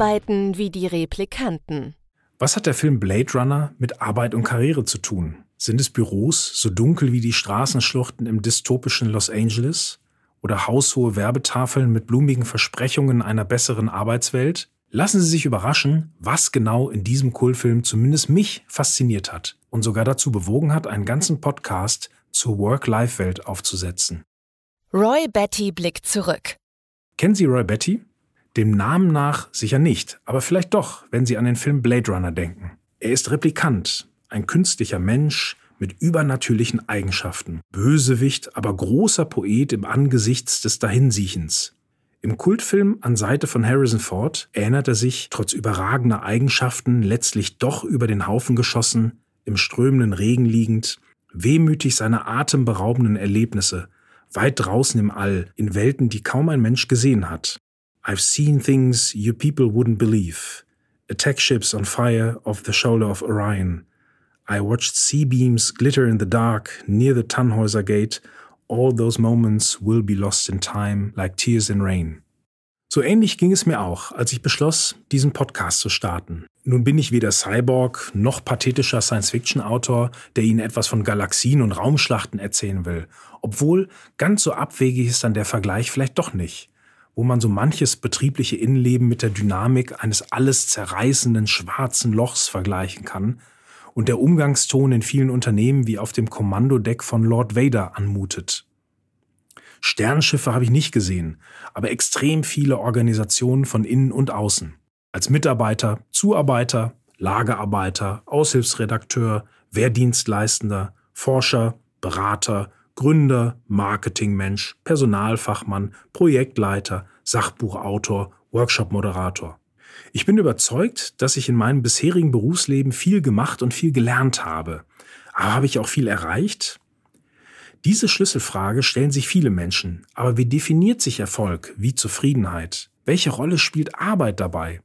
Arbeiten wie die Replikanten. Was hat der Film Blade Runner mit Arbeit und Karriere zu tun? Sind es Büros so dunkel wie die Straßenschluchten im dystopischen Los Angeles? Oder haushohe Werbetafeln mit blumigen Versprechungen einer besseren Arbeitswelt? Lassen Sie sich überraschen, was genau in diesem Kultfilm zumindest mich fasziniert hat und sogar dazu bewogen hat, einen ganzen Podcast zur Work-Life-Welt aufzusetzen. Roy Betty blickt zurück. Kennen Sie Roy Betty? Dem Namen nach sicher nicht, aber vielleicht doch, wenn Sie an den Film Blade Runner denken. Er ist Replikant, ein künstlicher Mensch mit übernatürlichen Eigenschaften, Bösewicht, aber großer Poet im Angesichts des Dahinsiechens. Im Kultfilm an Seite von Harrison Ford erinnert er sich, trotz überragender Eigenschaften, letztlich doch über den Haufen geschossen, im strömenden Regen liegend, wehmütig seine atemberaubenden Erlebnisse, weit draußen im All, in Welten, die kaum ein Mensch gesehen hat. I've seen things you people wouldn't believe. Attack ships on fire off the shoulder of Orion. I watched sea beams glitter in the dark near the Tannhäuser Gate. All those moments will be lost in time like tears in rain. So ähnlich ging es mir auch, als ich beschloss, diesen Podcast zu starten. Nun bin ich weder Cyborg noch pathetischer Science-Fiction-Autor, der Ihnen etwas von Galaxien und Raumschlachten erzählen will. Obwohl, ganz so abwegig ist dann der Vergleich vielleicht doch nicht. Wo man so manches betriebliche Innenleben mit der Dynamik eines alles zerreißenden schwarzen Lochs vergleichen kann und der Umgangston in vielen Unternehmen wie auf dem Kommandodeck von Lord Vader anmutet. Sternschiffe habe ich nicht gesehen, aber extrem viele Organisationen von innen und außen. Als Mitarbeiter, Zuarbeiter, Lagerarbeiter, Aushilfsredakteur, Wehrdienstleistender, Forscher, Berater, Gründer, Marketingmensch, Personalfachmann, Projektleiter, Sachbuchautor, Workshopmoderator. Ich bin überzeugt, dass ich in meinem bisherigen Berufsleben viel gemacht und viel gelernt habe. Aber habe ich auch viel erreicht? Diese Schlüsselfrage stellen sich viele Menschen. Aber wie definiert sich Erfolg wie Zufriedenheit? Welche Rolle spielt Arbeit dabei?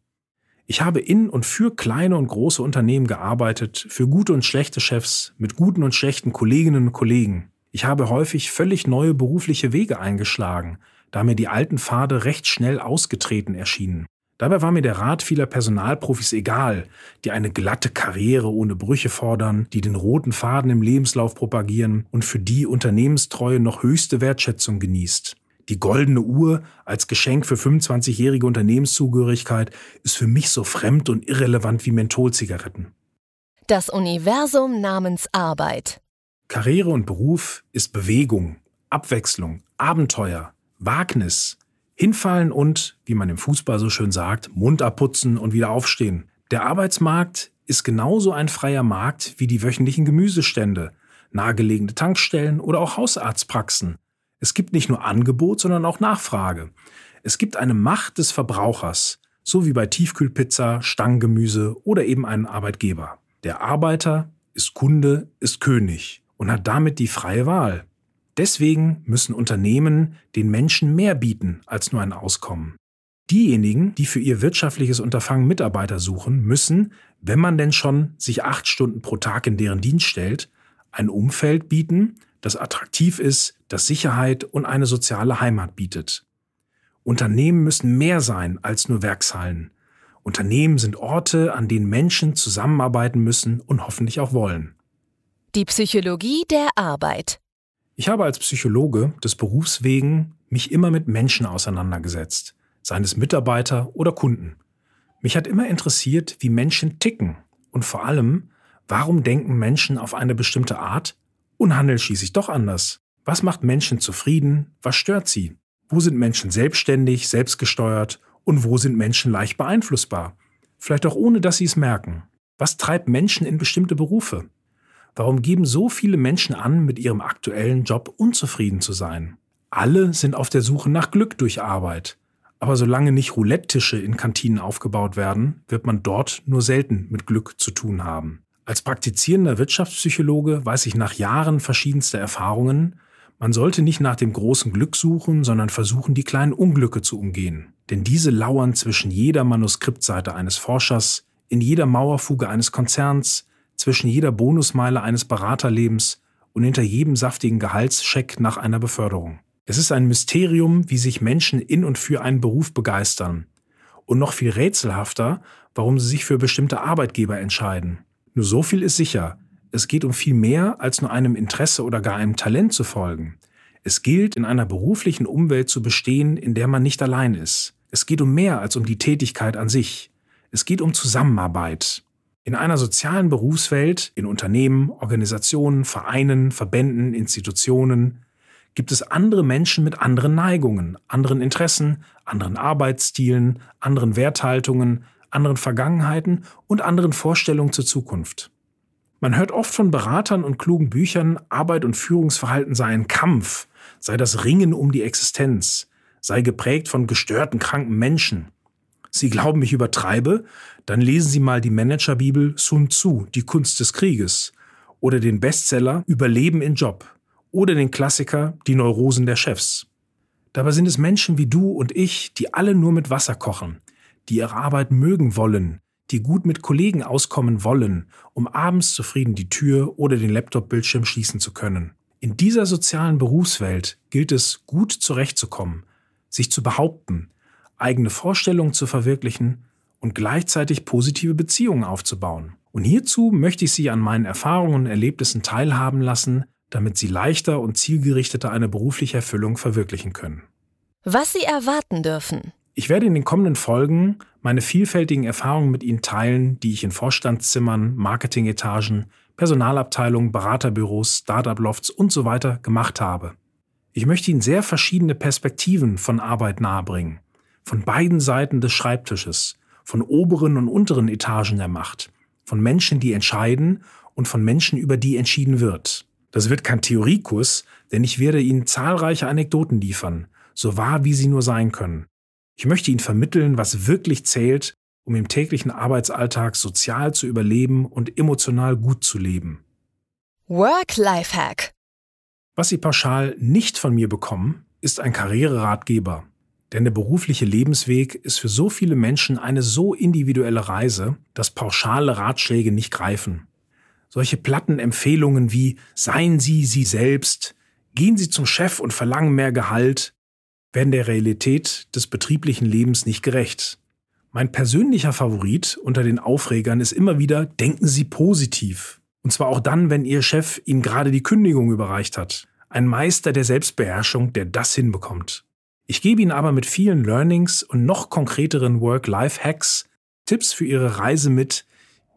Ich habe in und für kleine und große Unternehmen gearbeitet, für gute und schlechte Chefs, mit guten und schlechten Kolleginnen und Kollegen. Ich habe häufig völlig neue berufliche Wege eingeschlagen, da mir die alten Pfade recht schnell ausgetreten erschienen. Dabei war mir der Rat vieler Personalprofis egal, die eine glatte Karriere ohne Brüche fordern, die den roten Faden im Lebenslauf propagieren und für die Unternehmenstreue noch höchste Wertschätzung genießt. Die goldene Uhr als Geschenk für 25-jährige Unternehmenszugehörigkeit ist für mich so fremd und irrelevant wie Mentholzigaretten. Das Universum namens Arbeit. Karriere und Beruf ist Bewegung, Abwechslung, Abenteuer, Wagnis, Hinfallen und, wie man im Fußball so schön sagt, Mund abputzen und wieder aufstehen. Der Arbeitsmarkt ist genauso ein freier Markt wie die wöchentlichen Gemüsestände, nahegelegene Tankstellen oder auch Hausarztpraxen. Es gibt nicht nur Angebot, sondern auch Nachfrage. Es gibt eine Macht des Verbrauchers, so wie bei Tiefkühlpizza, Stangengemüse oder eben einen Arbeitgeber. Der Arbeiter ist Kunde, ist König und hat damit die freie Wahl. Deswegen müssen Unternehmen den Menschen mehr bieten als nur ein Auskommen. Diejenigen, die für ihr wirtschaftliches Unterfangen Mitarbeiter suchen, müssen, wenn man denn schon sich acht Stunden pro Tag in deren Dienst stellt, ein Umfeld bieten, das attraktiv ist, das Sicherheit und eine soziale Heimat bietet. Unternehmen müssen mehr sein als nur Werkshallen. Unternehmen sind Orte, an denen Menschen zusammenarbeiten müssen und hoffentlich auch wollen. Die Psychologie der Arbeit. Ich habe als Psychologe des Berufs wegen mich immer mit Menschen auseinandergesetzt, seien es Mitarbeiter oder Kunden. Mich hat immer interessiert, wie Menschen ticken und vor allem, warum denken Menschen auf eine bestimmte Art und handeln schließlich doch anders. Was macht Menschen zufrieden? Was stört sie? Wo sind Menschen selbstständig, selbstgesteuert und wo sind Menschen leicht beeinflussbar? Vielleicht auch ohne, dass sie es merken. Was treibt Menschen in bestimmte Berufe? Warum geben so viele Menschen an, mit ihrem aktuellen Job unzufrieden zu sein? Alle sind auf der Suche nach Glück durch Arbeit. Aber solange nicht Roulette-Tische in Kantinen aufgebaut werden, wird man dort nur selten mit Glück zu tun haben. Als praktizierender Wirtschaftspsychologe weiß ich nach Jahren verschiedenster Erfahrungen, man sollte nicht nach dem großen Glück suchen, sondern versuchen, die kleinen Unglücke zu umgehen. Denn diese lauern zwischen jeder Manuskriptseite eines Forschers, in jeder Mauerfuge eines Konzerns, zwischen jeder Bonusmeile eines Beraterlebens und hinter jedem saftigen Gehaltscheck nach einer Beförderung. Es ist ein Mysterium, wie sich Menschen in und für einen Beruf begeistern und noch viel rätselhafter, warum sie sich für bestimmte Arbeitgeber entscheiden. Nur so viel ist sicher. Es geht um viel mehr, als nur einem Interesse oder gar einem Talent zu folgen. Es gilt, in einer beruflichen Umwelt zu bestehen, in der man nicht allein ist. Es geht um mehr als um die Tätigkeit an sich. Es geht um Zusammenarbeit. In einer sozialen Berufswelt, in Unternehmen, Organisationen, Vereinen, Verbänden, Institutionen, gibt es andere Menschen mit anderen Neigungen, anderen Interessen, anderen Arbeitsstilen, anderen Werthaltungen, anderen Vergangenheiten und anderen Vorstellungen zur Zukunft. Man hört oft von Beratern und klugen Büchern, Arbeit und Führungsverhalten sei ein Kampf, sei das Ringen um die Existenz, sei geprägt von gestörten, kranken Menschen. Sie glauben, ich übertreibe? Dann lesen Sie mal die Managerbibel Sun Tzu, die Kunst des Krieges, oder den Bestseller Überleben in Job oder den Klassiker Die Neurosen der Chefs. Dabei sind es Menschen wie du und ich, die alle nur mit Wasser kochen, die ihre Arbeit mögen wollen, die gut mit Kollegen auskommen wollen, um abends zufrieden die Tür oder den Laptop-Bildschirm schließen zu können. In dieser sozialen Berufswelt gilt es, gut zurechtzukommen, sich zu behaupten, eigene Vorstellungen zu verwirklichen und gleichzeitig positive Beziehungen aufzubauen. Und hierzu möchte ich Sie an meinen Erfahrungen und Erlebnissen teilhaben lassen, damit sie leichter und zielgerichteter eine berufliche Erfüllung verwirklichen können. Was Sie erwarten dürfen. Ich werde in den kommenden Folgen meine vielfältigen Erfahrungen mit Ihnen teilen, die ich in Vorstandszimmern, Marketingetagen, Personalabteilungen, Beraterbüros, Startup-Lofts und so weiter gemacht habe. Ich möchte Ihnen sehr verschiedene Perspektiven von Arbeit nahebringen. Von beiden Seiten des Schreibtisches, von oberen und unteren Etagen der Macht, von Menschen, die entscheiden und von Menschen, über die entschieden wird. Das wird kein Theoriekurs, denn ich werde Ihnen zahlreiche Anekdoten liefern, so wahr wie sie nur sein können. Ich möchte Ihnen vermitteln, was wirklich zählt, um im täglichen Arbeitsalltag sozial zu überleben und emotional gut zu leben. Work-Life-Hack. Was Sie pauschal nicht von mir bekommen, ist ein Karriereratgeber. Denn der berufliche Lebensweg ist für so viele Menschen eine so individuelle Reise, dass pauschale Ratschläge nicht greifen. Solche platten Empfehlungen wie Seien Sie Sie selbst, gehen Sie zum Chef und verlangen mehr Gehalt, werden der Realität des betrieblichen Lebens nicht gerecht. Mein persönlicher Favorit unter den Aufregern ist immer wieder Denken Sie positiv. Und zwar auch dann, wenn Ihr Chef Ihnen gerade die Kündigung überreicht hat. Ein Meister der Selbstbeherrschung, der das hinbekommt. Ich gebe Ihnen aber mit vielen Learnings und noch konkreteren Work-Life-Hacks Tipps für Ihre Reise mit,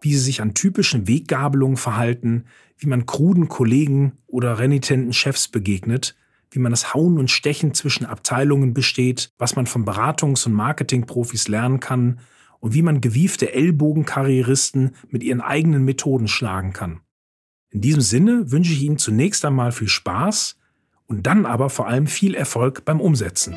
wie sie sich an typischen Weggabelungen verhalten, wie man kruden Kollegen oder renitenten Chefs begegnet, wie man das Hauen und Stechen zwischen Abteilungen besteht, was man von Beratungs- und Marketingprofis lernen kann und wie man gewiefte Ellbogenkarrieristen mit ihren eigenen Methoden schlagen kann. In diesem Sinne wünsche ich Ihnen zunächst einmal viel Spaß und dann aber vor allem viel Erfolg beim Umsetzen.